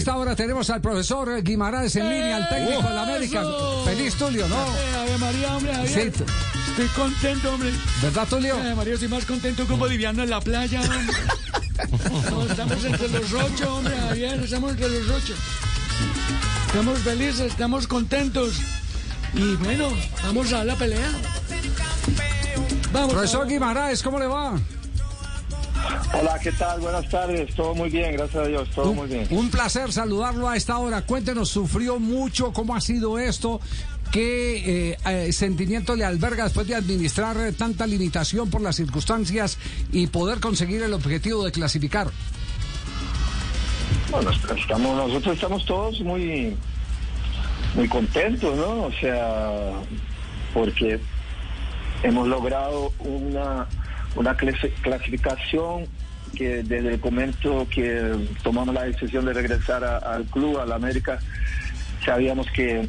esta hora tenemos al profesor Guimaraes en línea, al técnico de la América. Feliz Tulio, ¿no? Ave María, hombre, Javier. Sí. Estoy contento, hombre. ¿Verdad, Tulio? Ave María, estoy más contento que un boliviano en la playa, hombre. No, estamos entre los ocho, hombre, Javier, estamos entre los ocho. Estamos felices, estamos contentos. Y bueno, vamos a la pelea. Vamos. Profesor. Guimaraes, ¿cómo le va? Hola, ¿qué tal? Buenas tardes. Todo muy bien, gracias a Dios. Todo muy bien. Un placer saludarlo a esta hora. Cuéntenos, ¿sufrió mucho? ¿Cómo ha sido esto? ¿Qué eh, eh, sentimiento le alberga después de administrar tanta limitación por las circunstancias y poder conseguir el objetivo de clasificar? Bueno, estamos, nosotros estamos todos muy, muy contentos, ¿no? O sea, porque hemos logrado una, una clasi- clasificación que desde el momento que tomamos la decisión de regresar al club, a la América, sabíamos que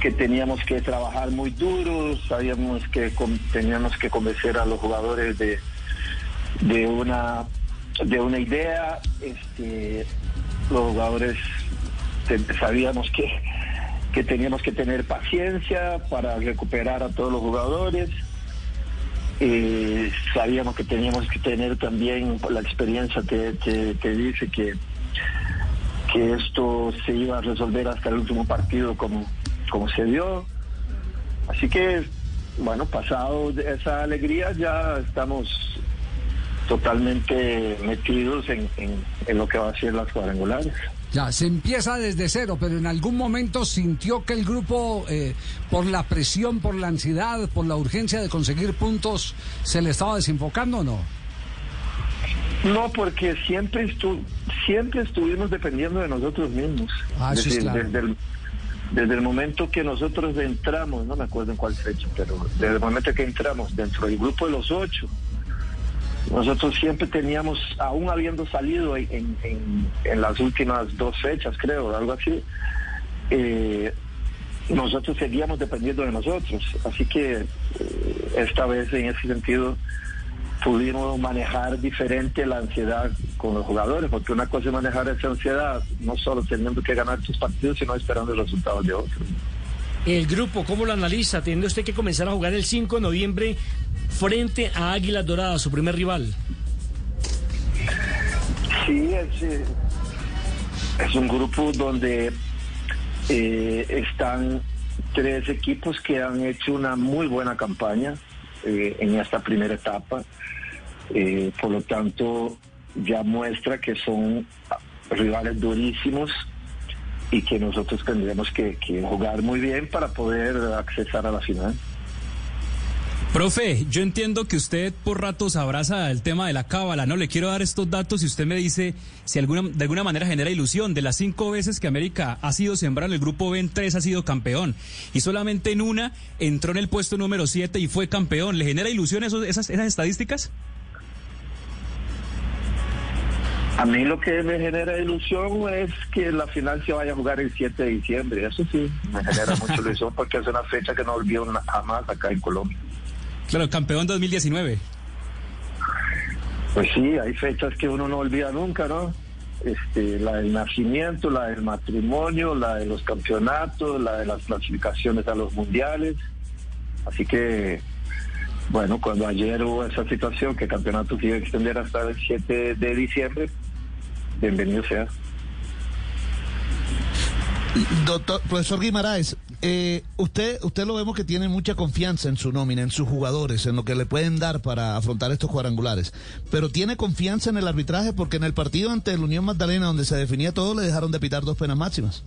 que teníamos que trabajar muy duro, sabíamos que teníamos que convencer a los jugadores de, de una de una idea, este, los jugadores sabíamos que, que teníamos que tener paciencia para recuperar a todos los jugadores. Eh, sabíamos que teníamos que tener también la experiencia que, que dice que, que esto se iba a resolver hasta el último partido como, como se dio. Así que, bueno, pasado de esa alegría ya estamos totalmente metidos en, en- en lo que va a ser las cuadrangulares. Ya, se empieza desde cero, pero en algún momento sintió que el grupo, eh, por la presión, por la ansiedad, por la urgencia de conseguir puntos, se le estaba desenfocando o no? No, porque siempre estu siempre estuvimos dependiendo de nosotros mismos. Ah, decir, claro. desde, el, desde el momento que nosotros entramos, no me acuerdo en cuál fecha, pero desde el momento que entramos dentro del grupo de los ocho, nosotros siempre teníamos, aún habiendo salido en, las últimas dos fechas, creo, algo así, eh, nosotros seguíamos dependiendo de nosotros. Así que eh, esta vez en ese sentido pudimos manejar diferente la ansiedad con los jugadores, porque una cosa es manejar esa ansiedad, no solo teniendo que ganar tus partidos, sino esperando los resultados de otros. El grupo, ¿cómo lo analiza? Teniendo usted que comenzar a jugar el 5 de noviembre frente a Águilas Doradas, su primer rival. Sí, es, eh, es un grupo donde eh, están tres equipos que han hecho una muy buena campaña eh, en esta primera etapa. Eh, por lo tanto, ya muestra que son rivales durísimos y que nosotros tendremos que, que jugar muy bien para poder accesar a la final. Profe, yo entiendo que usted por ratos abraza el tema de la cábala, ¿no? Le quiero dar estos datos y usted me dice si alguna, de alguna manera genera ilusión. De las cinco veces que América ha sido sembrado en el grupo B, en tres ha sido campeón. Y solamente en una entró en el puesto número siete y fue campeón. ¿Le genera ilusión esas, esas estadísticas? A mí lo que me genera ilusión es que la final se vaya a jugar el 7 de diciembre. Eso sí, me genera mucha ilusión porque es una fecha que no olvido jamás acá en Colombia. Claro, campeón 2019. Pues sí, hay fechas que uno no olvida nunca, ¿no? Este, la del nacimiento, la del matrimonio, la de los campeonatos, la de las clasificaciones a los mundiales. Así que, bueno, cuando ayer hubo esa situación que el campeonato se iba a extender hasta el 7 de diciembre, bienvenido sea. Doctor, profesor Guimaraes, eh, usted, usted lo vemos que tiene mucha confianza en su nómina, en sus jugadores, en lo que le pueden dar para afrontar estos cuadrangulares. Pero tiene confianza en el arbitraje porque en el partido ante el Unión Magdalena, donde se definía todo, le dejaron de pitar dos penas máximas.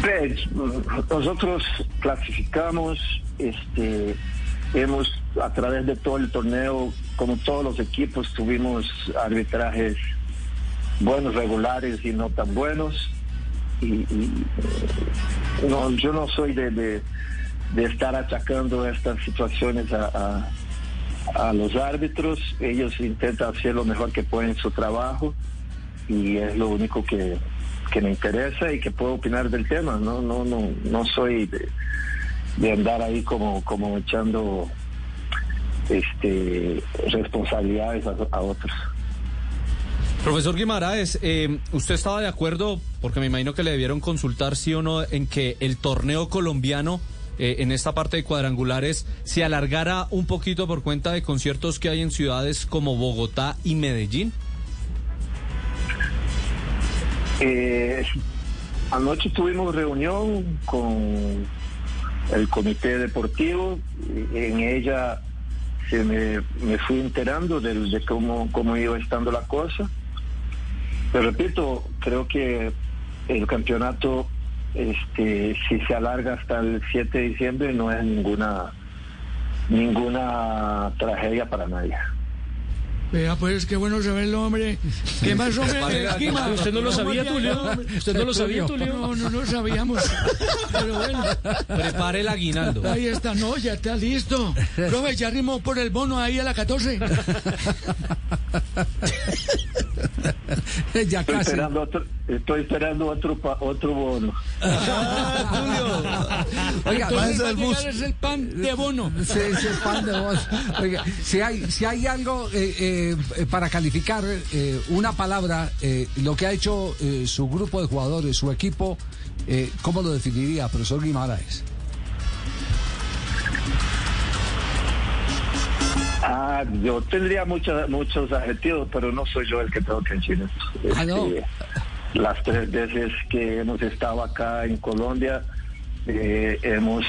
Pues, nosotros clasificamos, este, hemos a través de todo el torneo, como todos los equipos, tuvimos arbitrajes buenos, regulares y no tan buenos. Y, y, eh, no, yo no soy de, de, estar achacando estas situaciones a, a, los árbitros. Ellos intentan hacer lo mejor que pueden en su trabajo y es lo único que, que me interesa y que puedo opinar del tema. No, no, no, no soy de, andar ahí como, como echando este responsabilidades a otros. Profesor Guimaraes, eh, ¿usted estaba de acuerdo, porque me imagino que le debieron consultar sí o no, en que el torneo colombiano eh, en esta parte de cuadrangulares se alargara un poquito por cuenta de conciertos que hay en ciudades como Bogotá y Medellín? Eh, anoche tuvimos reunión con el comité deportivo. En ella se me, fui enterando de, de cómo, cómo iba estando la cosa. Pero repito, creo que el campeonato, este, si se alarga hasta el 7 de diciembre, no es ninguna ninguna tragedia para nadie. Vea, pues qué bueno saberlo, hombre. ¿Qué más, hombre? ¿Usted no lo ¿Cómo sabía, te Tulio? ¿Usted no lo sabía, Tulio? No, no lo sabíamos. Pero bueno, Prepare el aguinaldo. ahí está, no, ya está listo. Profe, ya rimó por el bono ahí a la 14. ya Estoy casi. esperando otro, estoy esperando otro pa- otro bono. Oiga, Entonces, bájese va a del bus. llegar es el pan de bono. Sí, sí, pan de voz. Oiga, si hay, si hay algo eh, eh, para calificar eh, una palabra, eh, lo que ha hecho eh, su grupo de jugadores, su equipo, eh, ¿cómo lo definiría, profesor Guimaraes? Ah, yo tendría muchos muchos adjetivos, pero no soy yo el que tengo que decir esto. Ah, no. Este, las tres veces que hemos estado acá en Colombia, eh, hemos,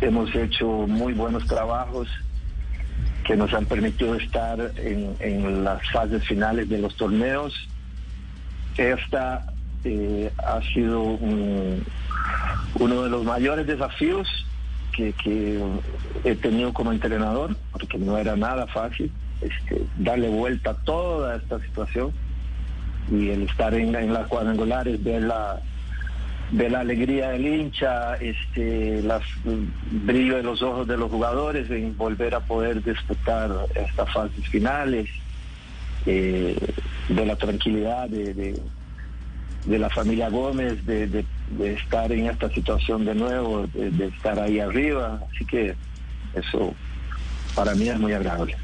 hemos hecho muy buenos trabajos que nos han permitido estar en, en las fases finales de los torneos. Esta eh, ha sido un- uno de los mayores desafíos que, que he tenido como entrenador, porque no era nada fácil este, darle vuelta a toda esta situación y el estar en, en las cuadrangulares, ver la, ver la alegría del hincha, este, el brillo de los ojos de los jugadores en volver a poder disputar estas fases finales, eh, de la tranquilidad de, de, de la familia Gómez, de, de- de estar en esta situación de nuevo, de, de estar ahí arriba. Así que eso para mí es muy agradable.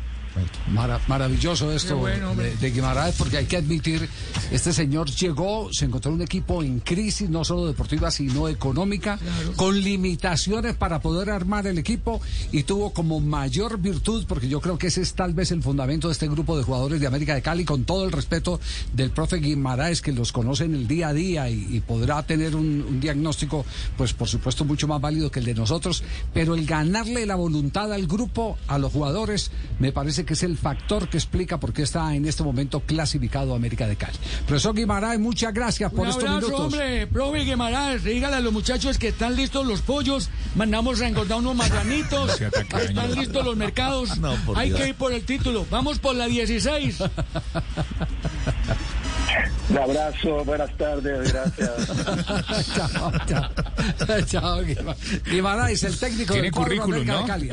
Mara- maravilloso esto bueno, de, de Guimaraes, porque hay que admitir, este señor llegó, se encontró un equipo en crisis, no solo deportiva, sino económica, con limitaciones para poder armar el equipo y tuvo como mayor virtud, porque yo creo que ese es tal vez el fundamento de este grupo de jugadores de América de Cali, con todo el respeto del profe Guimaraes, que los conoce en el día a día y, y podrá tener un, un diagnóstico, pues por supuesto, mucho más válido que el de nosotros, pero el ganarle la voluntad al grupo, a los jugadores, me parece que es el factor que explica por qué está en este momento clasificado América de Cali. Profesor Guimaraes, muchas gracias por Un estos abrazo, minutos. hombre. Profe Guimaraes, dígale a los muchachos que están listos los pollos. Mandamos a engordar unos marranitos. Están listos los mercados. No, por Hay Dios. que ir por el título. Vamos por la 16. Un abrazo, buenas tardes, gracias. chao, chao. chao, Guimaraes, el técnico Tiene del currículum, de. Cali.